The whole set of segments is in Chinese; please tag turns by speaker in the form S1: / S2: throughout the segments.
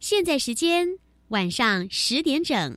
S1: 现在时间晚上十点整。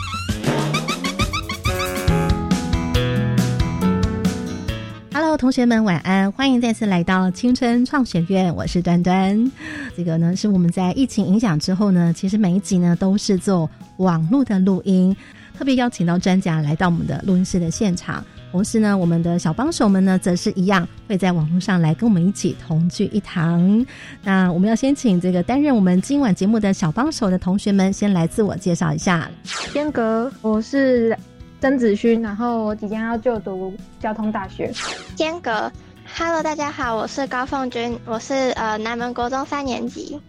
S2: 同学们晚安，欢迎再次来到青春创学院，我是端端。这个呢是我们在疫情影响之后呢，其实每一集呢都是做网络的录音，特别邀请到专家来到我们的录音室的现场。同时呢，我们的小帮手们呢，则是一样会在网络上来跟我们一起同聚一堂。那我们要先请这个担任我们今晚节目的小帮手的同学们，先来自我介绍一下。
S3: 天格，我是。曾子勋，然后我即将要就读交通大学。
S4: 间隔，Hello，大家好，我是高凤君，我是呃南门国中三年级。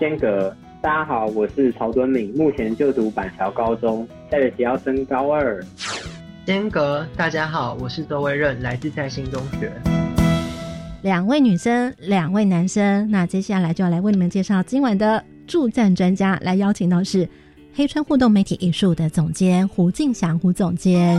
S5: 间隔，大家好，我是曹敦敏，目前就读板桥高中，下学期要升高二。
S6: 间隔，大家好，我是周威任，来自在新中学。
S2: 两位女生，两位男生，那接下来就要来为你们介绍今晚的助战专家，来邀请到是。黑川互动媒体艺术的总监胡敬祥胡总监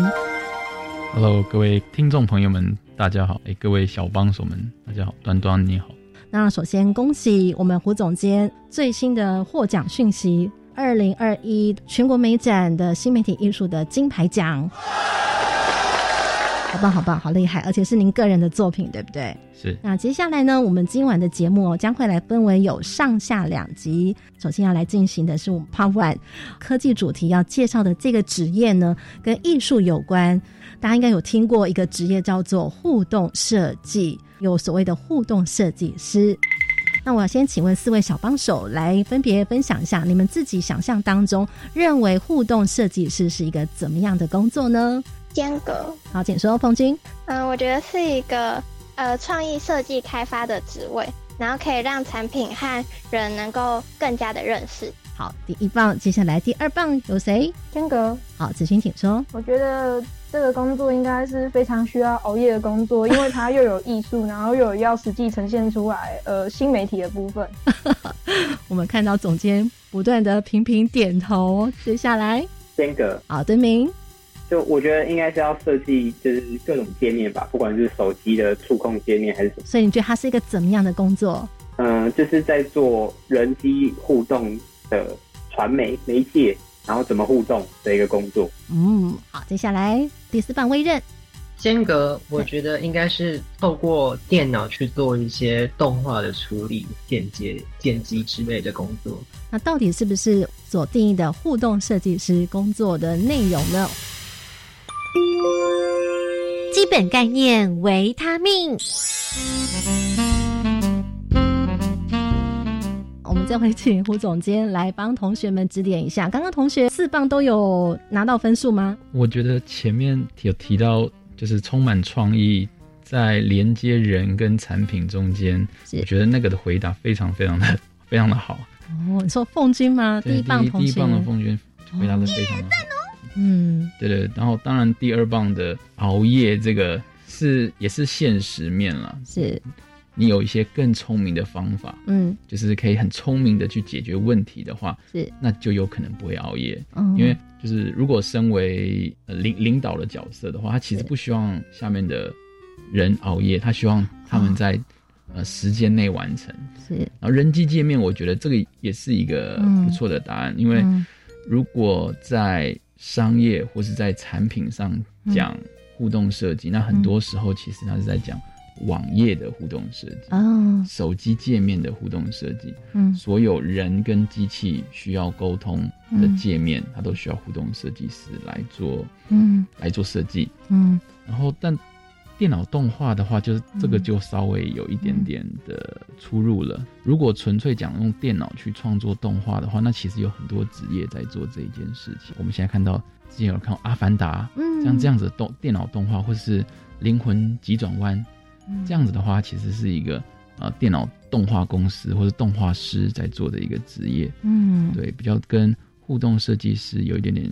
S7: ，Hello，各位听众朋友们，大家好！哎，各位小帮手们，大家好！端端你好。
S2: 那首先恭喜我们胡总监最新的获奖讯息：二零二一全国美展的新媒体艺术的金牌奖。好棒，好棒，好厉害！而且是您个人的作品，对不对？
S7: 是。
S2: 那接下来呢，我们今晚的节目哦，将会来分为有上下两集。首先要来进行的是我们 Part One 科技主题要介绍的这个职业呢，跟艺术有关。大家应该有听过一个职业叫做互动设计，有所谓的互动设计师。那我要先请问四位小帮手来分别分享一下，你们自己想象当中认为互动设计师是一个怎么样的工作呢？
S4: 间隔，
S2: 好，请说，凤君。
S4: 嗯，我觉得是一个呃创意设计开发的职位，然后可以让产品和人能够更加的认识。
S2: 好，第一棒，接下来第二棒有谁？
S3: 间隔。
S2: 好，子欣，请说。
S3: 我觉得这个工作应该是非常需要熬夜的工作，因为它又有艺术，然后又有要实际呈现出来呃新媒体的部分。
S2: 我们看到总监不断的频频点头。接下来，
S5: 间隔。
S2: 好，敦明。
S5: 就我觉得应该是要设计，就是各种界面吧，不管是手机的触控界面还是什么。
S2: 所以你觉得它是一个怎么样的工作？
S5: 嗯，就是在做人机互动的传媒媒介，然后怎么互动的一个工作。
S2: 嗯，好，接下来第四棒微任。
S6: 间隔，我觉得应该是透过电脑去做一些动画的处理、剪接、剪辑之类的工作。
S2: 那到底是不是所定义的互动设计师工作的内容呢？基本概念：维他命。我们这回请胡总监来帮同学们指点一下。刚刚同学四棒都有拿到分数吗？
S7: 我觉得前面有提到，就是充满创意，在连接人跟产品中间，我觉得那个的回答非常非常的 非常的好。
S2: 哦，你说凤君吗？第一棒同学，
S7: 第一棒的凤君回答的非常的好。嗯，对对，然后当然第二棒的熬夜这个是也是现实面了，
S2: 是，
S7: 你有一些更聪明的方法，
S2: 嗯，
S7: 就是可以很聪明的去解决问题的话，
S2: 是，
S7: 那就有可能不会熬夜，嗯因为就是如果身为领领导的角色的话，他其实不希望下面的人熬夜，他希望他们在呃时间内完成，
S2: 是，
S7: 然后人机界面，我觉得这个也是一个不错的答案，因为如果在商业或是在产品上讲互动设计，那很多时候其实它是在讲网页的互动设计，
S2: 哦，
S7: 手机界面的互动设计，
S2: 嗯，
S7: 所有人跟机器需要沟通的界面，它都需要互动设计师来做，
S2: 嗯，
S7: 来做设计，
S2: 嗯，
S7: 然后但。电脑动画的话，就是这个就稍微有一点点的出入了。如果纯粹讲用电脑去创作动画的话，那其实有很多职业在做这一件事情。我们现在看到之前有看《阿凡达》，嗯像这样子动电脑动画，或是《灵魂急转弯》这样子的话，其实是一个呃电脑动画公司或者动画师在做的一个职业。
S2: 嗯，
S7: 对，比较跟互动设计师有一点点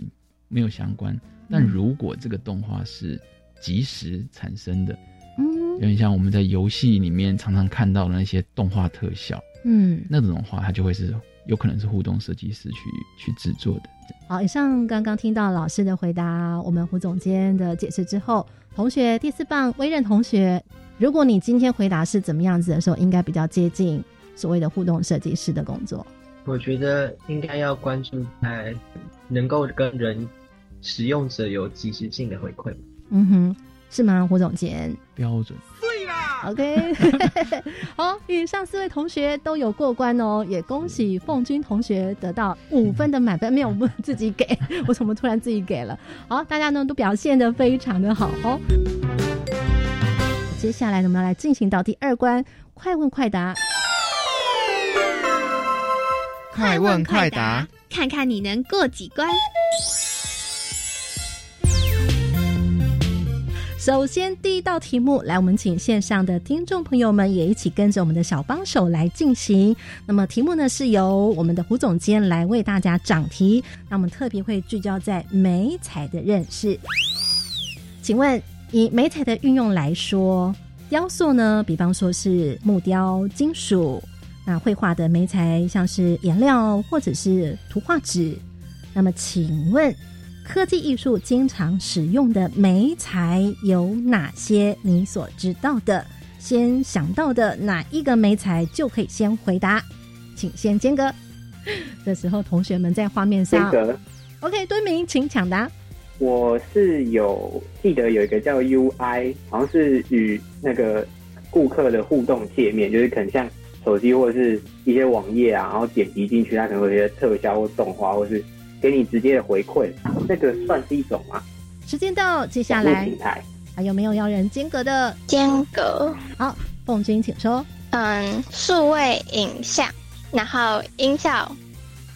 S7: 没有相关。但如果这个动画是即时产生的，
S2: 嗯，
S7: 有点像我们在游戏里面常常看到的那些动画特效，
S2: 嗯，
S7: 那种的话，它就会是有可能是互动设计师去去制作的。
S2: 好，以上刚刚听到老师的回答，我们胡总监的解释之后，同学第四棒微任同学，如果你今天回答是怎么样子的时候，应该比较接近所谓的互动设计师的工作。
S6: 我觉得应该要关注在能够跟人使用者有及时性的回馈。
S2: 嗯哼，是吗，胡总监？
S7: 标准。
S2: OK，好，以上四位同学都有过关哦，也恭喜凤君同学得到五分的满分。没有，我自己给，我怎么突然自己给了？好，大家呢都表现的非常的好哦。接下来呢，我们要来进行到第二关，快问快答。
S1: 快问快答，看看你能过几关。
S2: 首先，第一道题目，来，我们请线上的听众朋友们也一起跟着我们的小帮手来进行。那么，题目呢是由我们的胡总监来为大家讲题。那我们特别会聚焦在美彩的认识。请问，以美彩的运用来说，雕塑呢，比方说是木雕、金属；那绘画的美材像是颜料或者是图画纸。那么，请问？科技艺术经常使用的媒材有哪些？你所知道的，先想到的哪一个媒材就可以先回答，请先间隔。这时候，同学们在画面上，OK，敦明，请抢答。
S5: 我是有记得有一个叫 UI，好像是与那个顾客的互动界面，就是可能像手机或者是一些网页啊，然后点击进去，它可能会有一些特效或动画，或是。给你直接的回馈，这个算是一种吗？
S2: 时间到，接下来还有没有要人间隔的？
S4: 间隔。
S2: 好，凤君，请说。
S4: 嗯，数位影像，然后音效，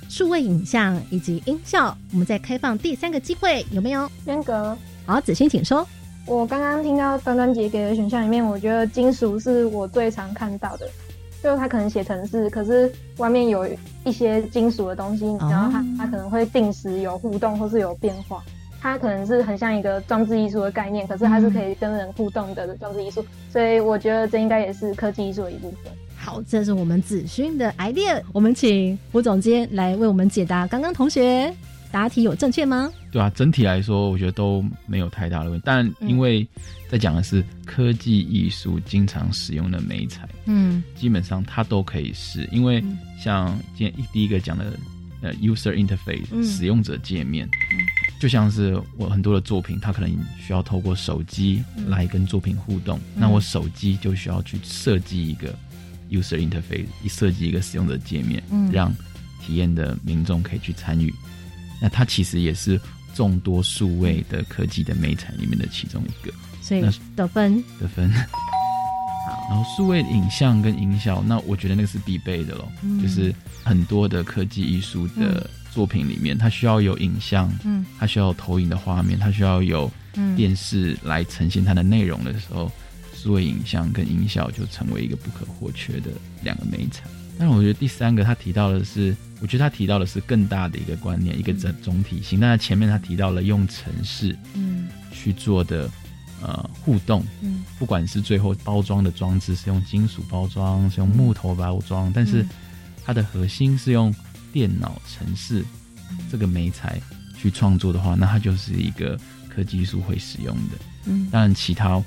S2: 数位影像以及音效，我们再开放第三个机会，有没有？
S3: 间隔。
S2: 好，子欣，请说。
S3: 我刚刚听到端端姐给的选项里面，我觉得金属是我最常看到的。就是它可能写成是，可是外面有一些金属的东西，然后它它可能会定时有互动或是有变化，它可能是很像一个装置艺术的概念，可是它是可以跟人互动的装置艺术，所以我觉得这应该也是科技艺术的一部分。
S2: 好，这是我们子勋的 idea，我们请胡总监来为我们解答。刚刚同学答题有正确吗？
S7: 对啊，整体来说，我觉得都没有太大的问题。但因为在讲的是科技艺术经常使用的美材，
S2: 嗯，
S7: 基本上它都可以是。因为像今天第一个讲的呃 user interface、
S2: 嗯、
S7: 使用者界面，
S2: 嗯、
S7: 就像是我很多的作品，它可能需要透过手机来跟作品互动，
S2: 嗯、
S7: 那我手机就需要去设计一个 user interface，一设计一个使用者界面，
S2: 嗯、
S7: 让体验的民众可以去参与。那它其实也是众多数位的科技的美产里面的其中一个，
S2: 所以得分
S7: 得分。
S2: 好，
S7: 然后数位影像跟音效，那我觉得那个是必备的咯。
S2: 嗯、
S7: 就是很多的科技艺术的作品里面，它需要有影像，
S2: 嗯，
S7: 它需要有投影的画面，它需要有电视来呈现它的内容的时候，数位影像跟音效就成为一个不可或缺的两个美产。但是我觉得第三个他提到的是，我觉得他提到的是更大的一个观念，一个整总体性。但是前面他提到了用城市
S2: 嗯
S7: 去做的呃互动，
S2: 嗯，
S7: 不管是最后包装的装置是用金属包装，是用木头包装，但是它的核心是用电脑城市这个媒材去创作的话，那它就是一个科技艺术会使用的。
S2: 嗯，
S7: 当然其他。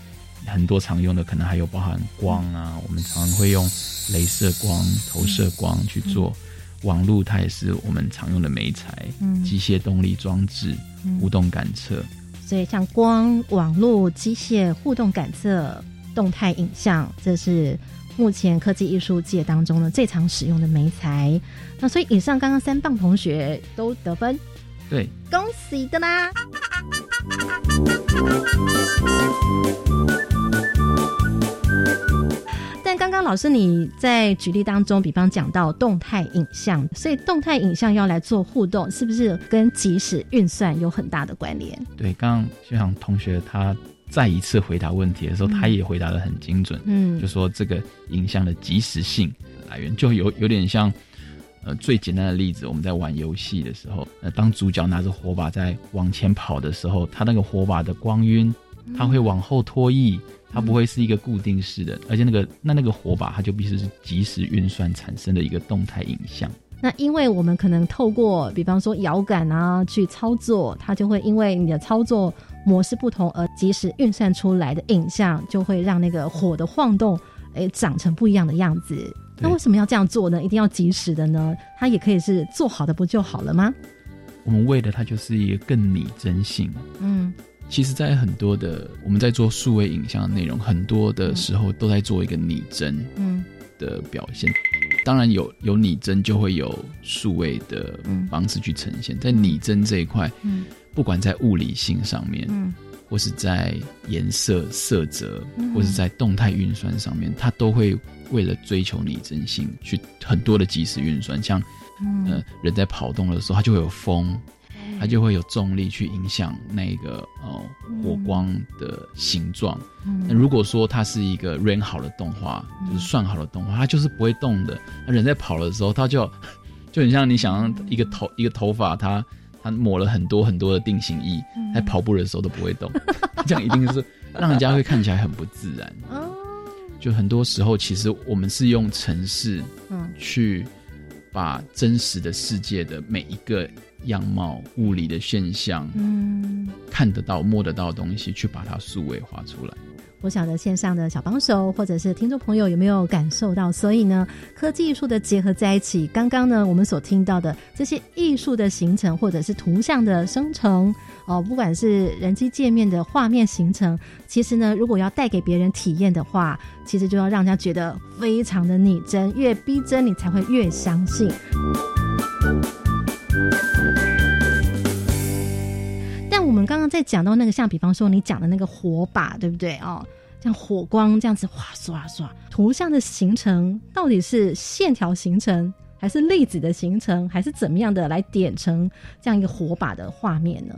S7: 很多常用的可能还有包含光啊，我们常会用镭射光、投射光去做。网络它也是我们常用的媒材，
S2: 嗯，
S7: 机械动力装置、互动感测。
S2: 所以像光、网络、机械互动感测、动态影像，这是目前科技艺术界当中呢最常使用的媒材。那所以以上刚刚三棒同学都得分，
S7: 对，
S2: 恭喜的啦！但刚刚老师你在举例当中，比方讲到动态影像，所以动态影像要来做互动，是不是跟即时运算有很大的关联？
S7: 对，刚刚学长同学他再一次回答问题的时候，
S2: 嗯、
S7: 他也回答的很精准，
S2: 嗯，
S7: 就说这个影像的即时性，来源，就有有点像，呃，最简单的例子，我们在玩游戏的时候，呃，当主角拿着火把在往前跑的时候，他那个火把的光晕，它会往后拖曳，它不会是一个固定式的，而且那个那那个火把它就必须是即时运算产生的一个动态影像。
S2: 那因为我们可能透过，比方说摇杆啊去操作，它就会因为你的操作模式不同而即时运算出来的影像，就会让那个火的晃动，诶，长成不一样的样子。那为什么要这样做呢？一定要及时的呢？它也可以是做好的不就好了吗？
S7: 我们为的它就是一个更拟真性。
S2: 嗯，
S7: 其实，在很多的我们在做数位影像的内容，很多的时候都在做一个拟真。
S2: 嗯。
S7: 的表现，当然有有拟真就会有数位的方式去呈现。在拟真这一块，
S2: 嗯，
S7: 不管在物理性上面，
S2: 嗯，
S7: 或是在颜色色泽，或是在动态运算上面，它都会为了追求拟真性，去很多的即时运算。像，呃，人在跑动的时候，它就会有风。它就会有重力去影响那个哦火光的形状。那如果说它是一个 run 好的动画，就是算好的动画，它就是不会动的。那人在跑的时候，它就 就很像你想象一个头一个头发，它它抹了很多很多的定型液，在跑步的时候都不会动。这样一定是让人家会看起来很不自然。就很多时候，其实我们是用程式去把真实的世界的每一个。样貌、物理的现象，
S2: 嗯，
S7: 看得到、摸得到的东西，去把它数位化出来。
S2: 我晓得线上的小帮手或者是听众朋友有没有感受到？所以呢，科技艺术的结合在一起，刚刚呢我们所听到的这些艺术的形成，或者是图像的生成，哦，不管是人机界面的画面形成，其实呢，如果要带给别人体验的话，其实就要让人家觉得非常的拟真，越逼真，你才会越相信。我们刚刚在讲到那个，像比方说你讲的那个火把，对不对哦？像火光这样子哗唰唰，图像的形成到底是线条形成，还是粒子的形成，还是怎么样的来点成这样一个火把的画面呢？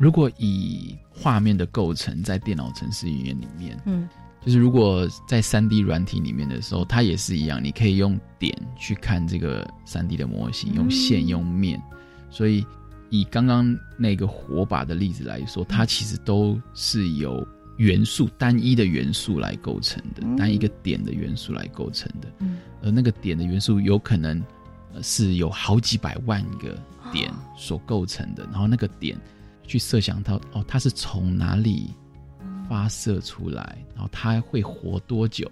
S7: 如果以画面的构成在电脑程式语言里面，
S2: 嗯，
S7: 就是如果在三 D 软体里面的时候，它也是一样，你可以用点去看这个三 D 的模型，用线用面，所以。以刚刚那个火把的例子来说，它其实都是由元素单一的元素来构成的，单一个点的元素来构成的。
S2: 嗯，
S7: 而那个点的元素有可能是有好几百万个点所构成的，然后那个点去设想到哦，它是从哪里发射出来，然后它会活多久，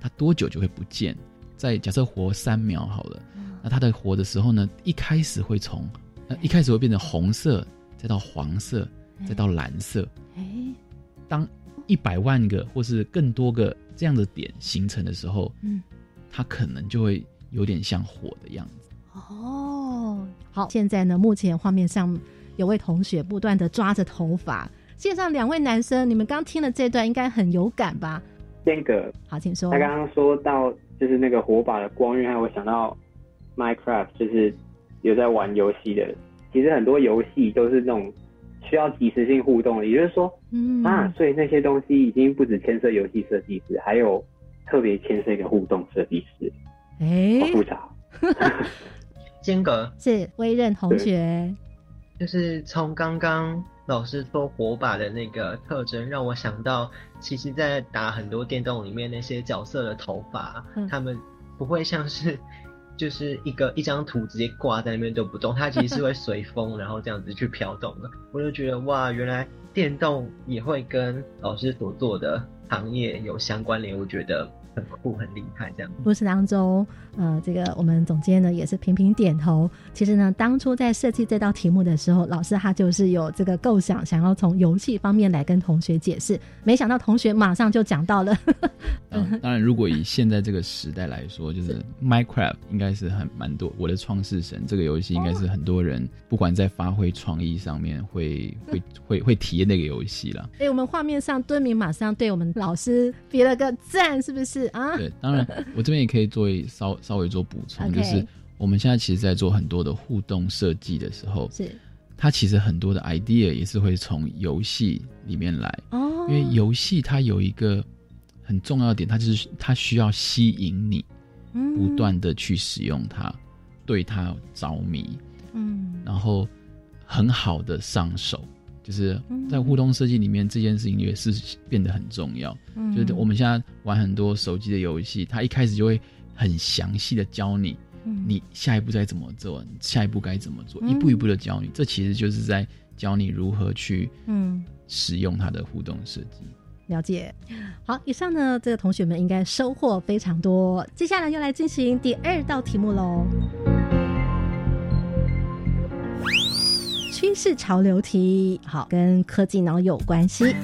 S7: 它多久就会不见。在假设活三秒好了，那它的活的时候呢，一开始会从那一开始会变成红色，再到黄色，再到蓝色。
S2: 哎，
S7: 当一百万个或是更多个这样的点形成的时候，
S2: 嗯，
S7: 它可能就会有点像火的样子。
S2: 哦，好，现在呢，目前画面上有位同学不断的抓着头发。线上两位男生，你们刚听了这段，应该很有感吧？
S5: 那个，
S2: 好，请说。
S5: 他刚刚说到就是那个火把的光晕，让我想到 Minecraft，就是。有在玩游戏的，其实很多游戏都是那种需要即时性互动的，也就是说，
S2: 嗯
S5: 啊，所以那些东西已经不止牵涉游戏设计师，还有特别牵涉一个互动设计师，
S2: 哎，
S5: 好复杂。
S6: 间隔
S2: 是微任同学，
S6: 就是从刚刚老师说火把的那个特征，让我想到，其实，在打很多电动里面那些角色的头发，他们不会像是。就是一个一张图直接挂在那边都不动，它其实是会随风，然后这样子去飘动的。我就觉得哇，原来电动也会跟老师所做的行业有相关联，我觉得。很酷，很厉害，这样。
S2: 故事当中，呃，这个我们总监呢也是频频点头。其实呢，当初在设计这道题目的时候，老师他就是有这个构想，想要从游戏方面来跟同学解释。没想到同学马上就讲到了。
S7: 当然，如果以现在这个时代来说，就是 Minecraft 应该是很蛮多。我的创世神这个游戏应该是很多人不管在发挥创意上面会会会会体验那个游戏了。
S2: 哎，我们画面上敦明马上对我们老师比了个赞，是不是？啊，
S7: 对，当然，我这边也可以做稍稍微做补充，就是我们现在其实，在做很多的互动设计的时候，
S2: 是。
S7: 它其实很多的 idea 也是会从游戏里面来。
S2: 哦，
S7: 因为游戏它有一个很重要的点，它就是它需要吸引你，不断的去使用它，对它着迷，
S2: 嗯，
S7: 然后很好的上手。就是在互动设计里面，这件事情也是变得很重要。
S2: 嗯
S7: 就是我们现在玩很多手机的游戏，它一开始就会很详细的教你，
S2: 嗯
S7: 你下一步该怎么做，下一步该怎么做，
S2: 嗯
S7: 一步一步的教你。这其实就是在教你如何去
S2: 嗯
S7: 使用它的互动设计。
S2: 了解。好，以上呢，这个同学们应该收获非常多。接下来又来进行第二道题目喽。趋势潮流题，好，跟科技脑有关系。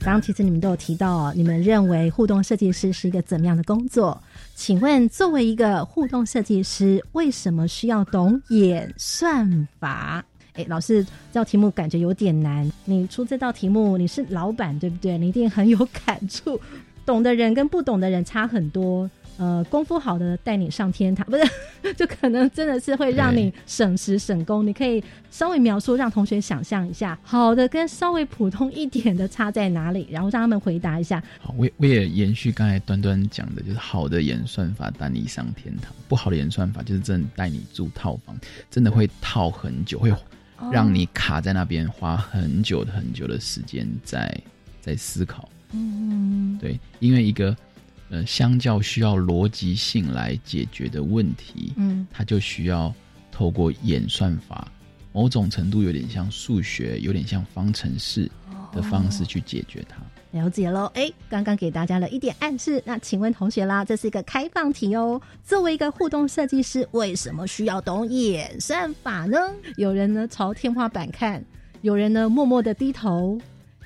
S2: 刚刚其实你们都有提到，你们认为互动设计师是一个怎么样的工作？请问，作为一个互动设计师，为什么需要懂演算法？哎，老师，这道题目感觉有点难。你出这道题目，你是老板对不对？你一定很有感触。懂的人跟不懂的人差很多。呃，功夫好的带你上天堂，不是，就可能真的是会让你省时省工。你可以稍微描述，让同学想象一下，好的跟稍微普通一点的差在哪里，然后让他们回答一下。
S7: 好，我我也延续刚才端端讲的，就是好的演算法带你上天堂，不好的演算法就是真的带你住套房，真的会套很久，会让你卡在那边，花很久很久的时间在在思考。
S2: 嗯，
S7: 对，因为一个。呃，相较需要逻辑性来解决的问题，
S2: 嗯，
S7: 它就需要透过演算法，某种程度有点像数学，有点像方程式的方式去解决它。
S2: 了解喽，哎，刚刚给大家了一点暗示，那请问同学啦，这是一个开放题哦。作为一个互动设计师，为什么需要懂演算法呢？有人呢朝天花板看，有人呢默默的低头，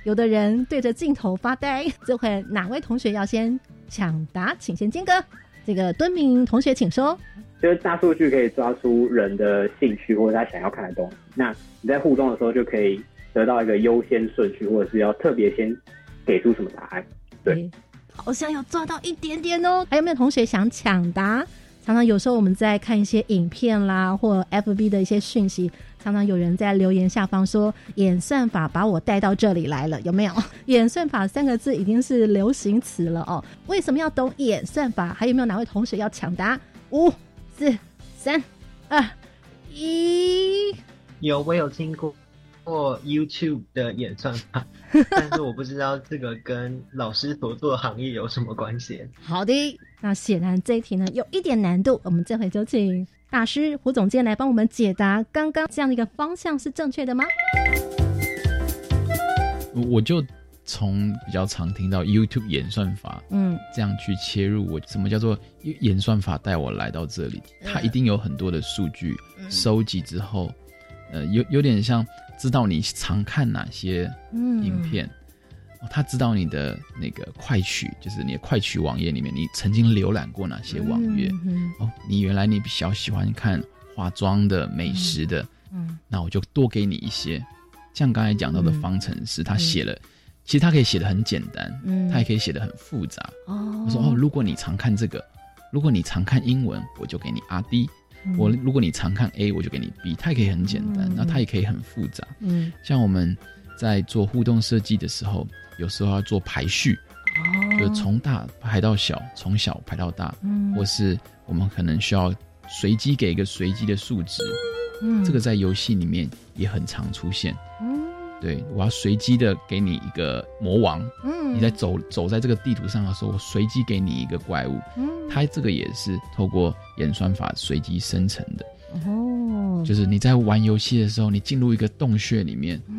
S2: 有的人对着镜头发呆。这会哪位同学要先？抢答，请先金哥。这个敦明同学，请说。
S5: 就是大数据可以抓出人的兴趣或者他想要看的东西，那你在互动的时候就可以得到一个优先顺序，或者是要特别先给出什么答案。对，
S2: 好像有抓到一点点哦。还有没有同学想抢答？常常有时候我们在看一些影片啦，或 FB 的一些讯息。常常有人在留言下方说：“演算法把我带到这里来了，有没有？” 演算法三个字已经是流行词了哦。为什么要懂演算法？还有没有哪位同学要抢答？五、四、三、二、一。
S6: 有，我有听过过 YouTube 的演算法，但是我不知道这个跟老师所做的行业有什么关系。
S2: 好的，那显然这一题呢有一点难度，我们这回就请。大师胡总监来帮我们解答，刚刚这样的一个方向是正确的吗？
S7: 我就从比较常听到 YouTube 演算法，
S2: 嗯，
S7: 这样去切入。我什么叫做演算法带我来到这里？它一定有很多的数据收集之后，呃，有有点像知道你常看哪些影片。他知道你的那个快取，就是你的快取网页里面，你曾经浏览过哪些网页？哦，你原来你比较喜欢看化妆的、美食的，嗯，那我就多给你一些。像刚才讲到的方程式，他写了，其实他可以写的很简单，嗯，他也可以写的很复杂。哦，我说哦，如果你常看这个，如果你常看英文，我就给你 R D。我如果你常看 A，我就给你 B。它也可以很简单，那它也可以很复杂。嗯，像我们在做互动设计的时候。有时候要做排序，就从大排到小，从小排到大，嗯，或是我们可能需要随机给一个随机的数值，嗯，这个在游戏里面也很常出现，嗯，对我要随机的给你一个魔王，嗯，你在走走在这个地图上的时候，我随机给你一个怪物，嗯，它这个也是透过演算法随机生成的，哦，就是你在玩游戏的时候，你进入一个洞穴里面，嗯。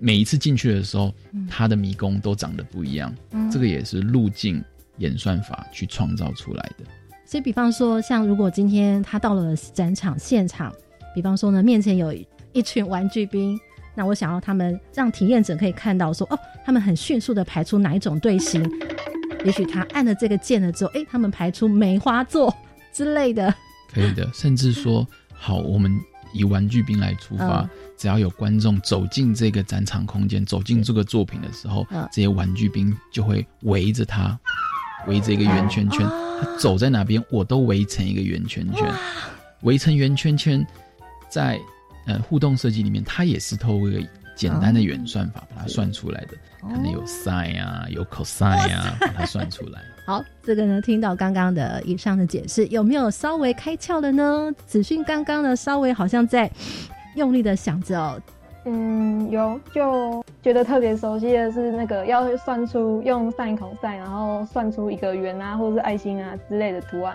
S7: 每一次进去的时候，它的迷宫都长得不一样。这个也是路径演算法去创造出来的。
S2: 所以，比方说，像如果今天他到了展场现场，比方说呢，面前有一群玩具兵，那我想要他们让体验者可以看到说，哦，他们很迅速的排出哪一种队形。也许他按了这个键了之后，哎，他们排出梅花座之类的。
S7: 可以的，甚至说，好，我们以玩具兵来出发。只要有观众走进这个展场空间，走进这个作品的时候，这些玩具兵就会围着他，围着一个圆圈圈。他走在哪边，我都围成一个圆圈圈。围成圆圈圈，在呃互动设计里面，它也是透过简单的演算法把它算出来的，可能有 sin 啊，有 cosine 啊，把它算出来。
S2: 好，这个呢，听到刚刚的以上的解释，有没有稍微开窍了呢？子讯刚刚呢，稍微好像在用力的想着哦。
S3: 嗯，有，就觉得特别熟悉的是那个要算出用 sin、cos，然后算出一个圆啊，或者是爱心啊之类的图案，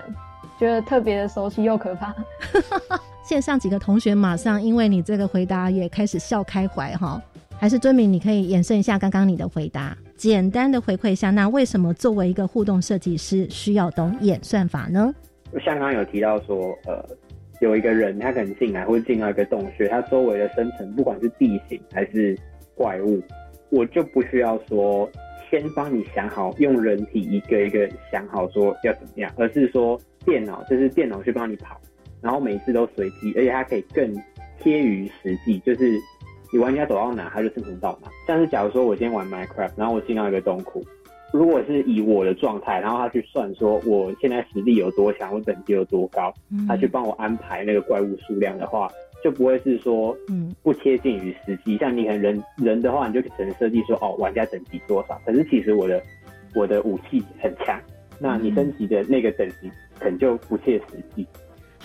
S3: 觉得特别的熟悉又可怕。
S2: 线上几个同学马上因为你这个回答也开始笑开怀哈。还是尊明，你可以延伸一下刚刚你的回答，简单的回馈一下，那为什么作为一个互动设计师需要懂演算法呢？
S5: 像刚刚有提到说，呃。有一个人，他可能进来或者进到一个洞穴，他周围的生成，不管是地形还是怪物，我就不需要说先帮你想好，用人体一个一个想好说要怎么样，而是说电脑就是电脑去帮你跑，然后每一次都随机，而且它可以更贴于实际，就是你玩家走到哪，它就生成到哪。像是假如说我今天玩 Minecraft，然后我进到一个洞窟。如果是以我的状态，然后他去算说我现在实力有多强，我等级有多高，他去帮我安排那个怪物数量的话，就不会是说嗯不贴近于实际。像你可能人人的话，你就只能设计说哦玩家等级多少，可是其实我的我的武器很强，那你升级的那个等级可能就不切实际。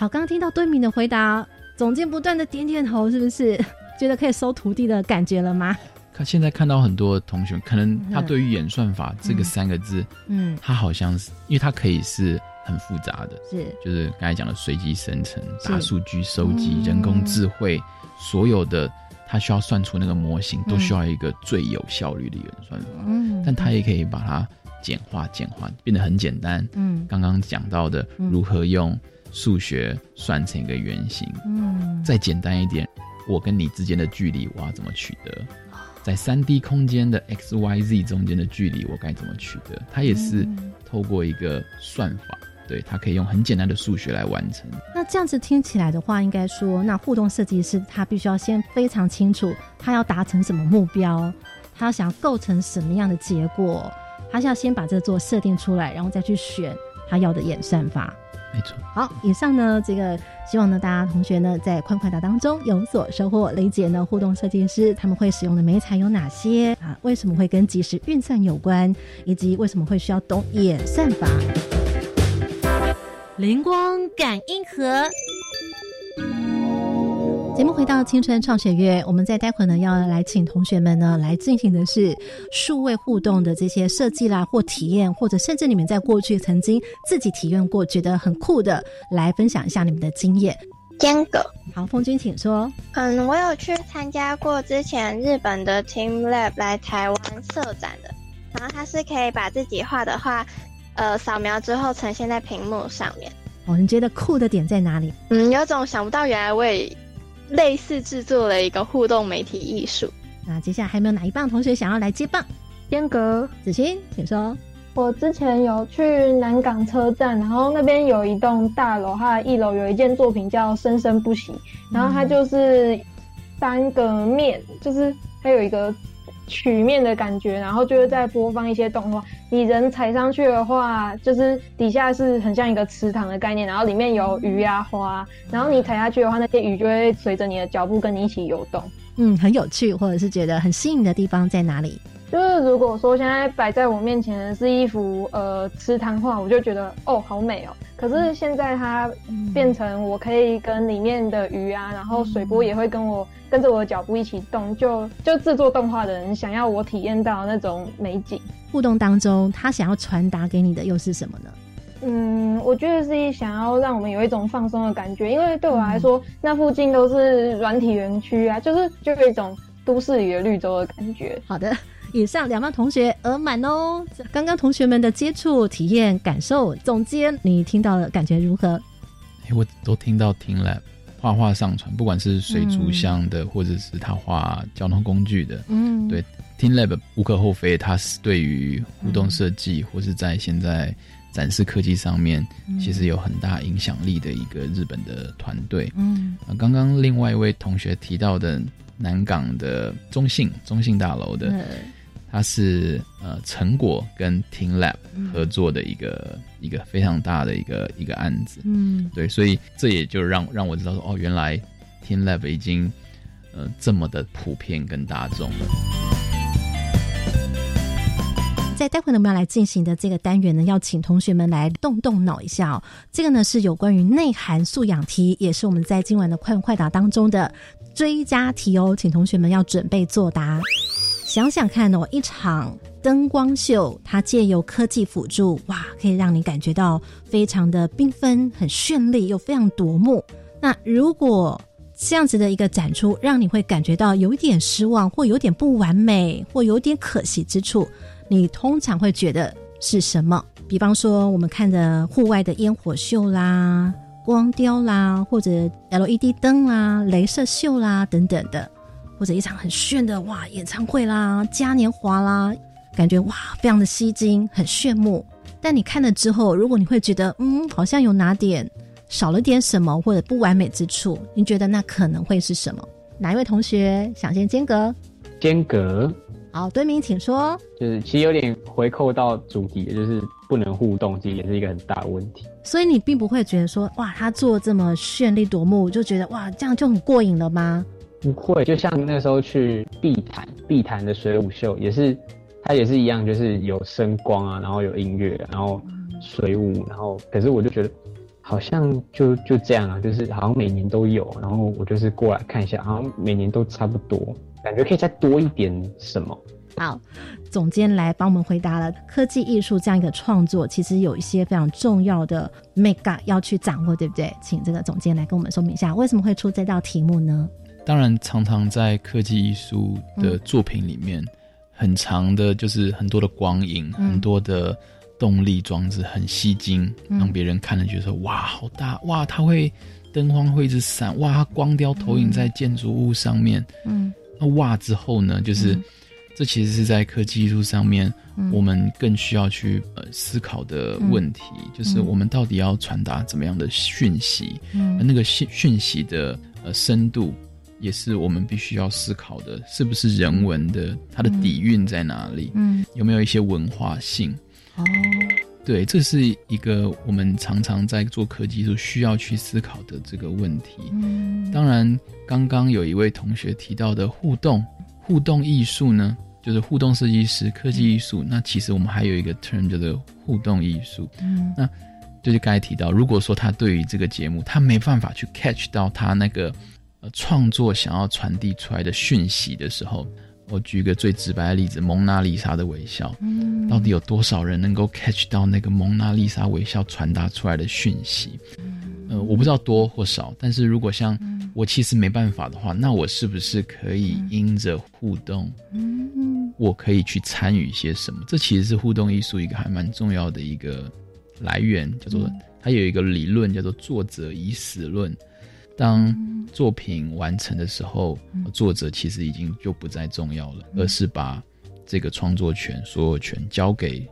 S2: 好，刚刚听到对敏的回答，总监不断的点点头，是不是？觉得可以收徒弟的感觉了吗？
S7: 他现在看到很多同学，可能他对于演算法这个三个字，嗯，他好像是，因为它可以是很复杂的，
S2: 是，
S7: 就是刚才讲的随机生成、大数据收集、人工智慧，所有的他需要算出那个模型，都需要一个最有效率的演算法。嗯，但他也可以把它简化、简化，变得很简单。嗯，刚刚讲到的如何用数学算成一个圆形，嗯，再简单一点，我跟你之间的距离，我要怎么取得？在三 D 空间的 x、y、z 中间的距离，我该怎么取得？它也是透过一个算法，对，它可以用很简单的数学来完成。
S2: 那这样子听起来的话，应该说，那互动设计师他必须要先非常清楚，他要达成什么目标，他要想构成什么样的结果，他是要先把这做设定出来，然后再去选他要的演算法。
S7: 没错。
S2: 好，以上呢，这个希望呢，大家同学呢，在快快答当中有所收获。雷姐呢，互动设计师他们会使用的媒材有哪些啊？为什么会跟即时运算有关？以及为什么会需要懂演算法？
S1: 灵光感应盒。
S2: 节目回到青春创学院，我们在待会呢要来请同学们呢来进行的是数位互动的这些设计啦或体验，或者甚至你们在过去曾经自己体验过觉得很酷的，来分享一下你们的经验。
S4: 间隔，
S2: 好，风君请说。
S4: 嗯，我有去参加过之前日本的 Team Lab 来台湾设展的，然后它是可以把自己画的画，呃，扫描之后呈现在屏幕上面。
S2: 哦，你觉得酷的点在哪里？
S4: 嗯，有种想不到原来我也。类似制作了一个互动媒体艺术。
S2: 那接下来还有没有哪一棒同学想要来接棒？
S3: 间隔
S2: 子欣，请说。
S3: 我之前有去南港车站，然后那边有一栋大楼，它的一楼有一件作品叫《生生不息》，然后它就是三个面，就是它有一个。曲面的感觉，然后就是在播放一些动画。你人踩上去的话，就是底下是很像一个池塘的概念，然后里面有鱼啊花，然后你踩下去的话，那些鱼就会随着你的脚步跟你一起游动。
S2: 嗯，很有趣，或者是觉得很吸引的地方在哪里？
S3: 就是如果说现在摆在我面前的是一幅呃池塘画，我就觉得哦好美哦。可是现在它变成我可以跟里面的鱼啊，然后水波也会跟我跟着我的脚步一起动，就就制作动画的人想要我体验到那种美景。
S2: 互动当中，他想要传达给你的又是什么呢？
S3: 嗯，我觉得是想要让我们有一种放松的感觉，因为对我来说，那附近都是软体园区啊，就是就有一种都市里的绿洲的感觉。
S2: 好的。以上两班同学额满哦。刚刚同学们的接触体验感受，总结你听到了感觉如何？
S7: 我都听到听了画画上传，不管是水族箱的，或者是他画交通工具的，嗯，对听 lab 无可厚非，它是对于互动设计或是在现在展示科技上面，其实有很大影响力的一个日本的团队。嗯，啊，刚刚另外一位同学提到的南港的中信中信大楼的。它是呃成果跟 Team Lab 合作的一个一个非常大的一个一个案子，嗯，对，所以这也就让让我知道说，哦，原来 Team Lab 已经呃这么的普遍跟大众了。
S2: 在待会呢，我们要来进行的这个单元呢，要请同学们来动动脑一下哦。这个呢是有关于内涵素养题，也是我们在今晚的快问快答当中的追加题哦，请同学们要准备作答。想想看哦，一场灯光秀，它借由科技辅助，哇，可以让你感觉到非常的缤纷、很绚丽又非常夺目。那如果这样子的一个展出，让你会感觉到有一点失望，或有点不完美，或有点可惜之处。你通常会觉得是什么？比方说，我们看的户外的烟火秀啦、光雕啦，或者 LED 灯啦、镭射秀啦等等的，或者一场很炫的哇演唱会啦、嘉年华啦，感觉哇非常的吸睛，很炫目。但你看了之后，如果你会觉得嗯，好像有哪点少了点什么，或者不完美之处，你觉得那可能会是什么？哪一位同学想先间隔？
S8: 间隔。
S2: 好，敦明，请说。
S8: 就是其实有点回扣到主题，就是不能互动，其实也是一个很大的问题。
S2: 所以你并不会觉得说，哇，他做这么绚丽夺目，就觉得哇，这样就很过瘾了吗？
S8: 不会，就像那时候去碧潭，碧潭的水舞秀也是，它也是一样，就是有声光啊，然后有音乐，然后水舞，然后可是我就觉得好像就就这样啊，就是好像每年都有，然后我就是过来看一下，好像每年都差不多。感觉可以再多一点什么？
S2: 好，总监来帮我们回答了。科技艺术这样一个创作，其实有一些非常重要的 mega 要去掌握，对不对？请这个总监来跟我们说明一下，为什么会出这道题目呢？
S7: 当然，常常在科技艺术的作品里面，很长的就是很多的光影，很多的动力装置，很吸睛，让别人看了觉得哇，好大哇，它会灯光会一直闪哇，它光雕投影在建筑物上面，嗯。那哇之后呢？就是这其实是在科技艺术上面，我们更需要去呃思考的问题，就是我们到底要传达怎么样的讯息？嗯，那个讯讯息的呃深度，也是我们必须要思考的，是不是人文的？它的底蕴在哪里？嗯，有没有一些文化性？哦。对，这是一个我们常常在做科技术需要去思考的这个问题。嗯，当然，刚刚有一位同学提到的互动互动艺术呢，就是互动设计师、科技艺术。那其实我们还有一个 term 叫做互动艺术。嗯，那就是刚才提到，如果说他对于这个节目他没办法去 catch 到他那个呃创作想要传递出来的讯息的时候。我举一个最直白的例子，蒙娜丽莎的微笑，嗯，到底有多少人能够 catch 到那个蒙娜丽莎微笑传达出来的讯息？呃，我不知道多或少，但是如果像我其实没办法的话，那我是不是可以因着互动，嗯，我可以去参与一些什么？这其实是互动艺术一个还蛮重要的一个来源，叫做它有一个理论叫做作者已死论。当作品完成的时候，作者其实已经就不再重要了，而是把这个创作权、所有权交给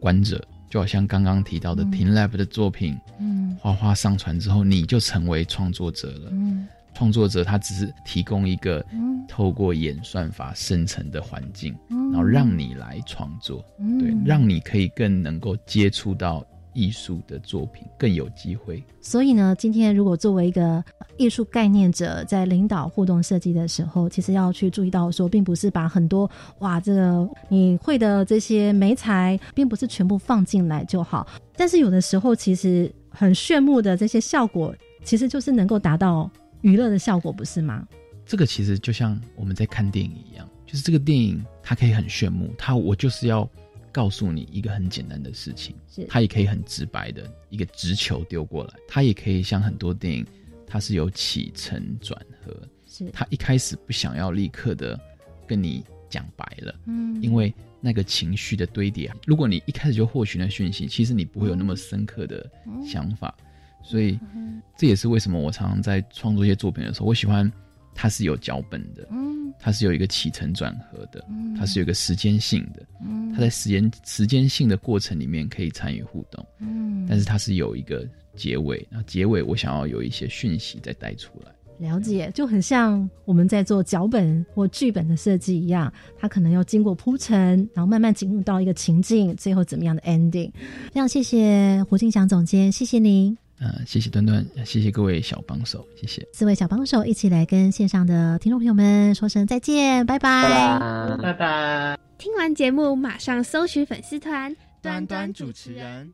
S7: 观者。就好像刚刚提到的 TeamLab 的作品，嗯，花花上传之后，你就成为创作者了。嗯，创作者他只是提供一个透过演算法生成的环境，然后让你来创作，对，让你可以更能够接触到。艺术的作品更有机会。
S2: 所以呢，今天如果作为一个艺术概念者，在领导互动设计的时候，其实要去注意到说，并不是把很多哇，这个你会的这些美材，并不是全部放进来就好。但是有的时候，其实很炫目的这些效果，其实就是能够达到娱乐的效果，不是吗？
S7: 这个其实就像我们在看电影一样，就是这个电影它可以很炫目，它我就是要。告诉你一个很简单的事情，他也可以很直白的一个直球丢过来，他也可以像很多电影，它是有起承转合，是。他一开始不想要立刻的跟你讲白了，嗯，因为那个情绪的堆叠，如果你一开始就获取那讯息，其实你不会有那么深刻的想法，所以这也是为什么我常常在创作一些作品的时候，我喜欢。它是有脚本的，嗯，它是有一个起承转合的，嗯，它是有一个时间性的，嗯，它在时间时间性的过程里面可以参与互动，嗯，但是它是有一个结尾，那结尾我想要有一些讯息再带出来。
S2: 了解，就很像我们在做脚本或剧本的设计一样，它可能要经过铺陈，然后慢慢进入到一个情境，最后怎么样的 ending。非常谢谢胡金祥总监，谢谢您。
S7: 呃，谢谢端端，谢谢各位小帮手，谢谢
S2: 四位小帮手一起来跟线上的听众朋友们说声再见，拜
S8: 拜
S6: 拜拜。
S9: 听完节目马上搜寻粉丝团
S10: 端端主持人。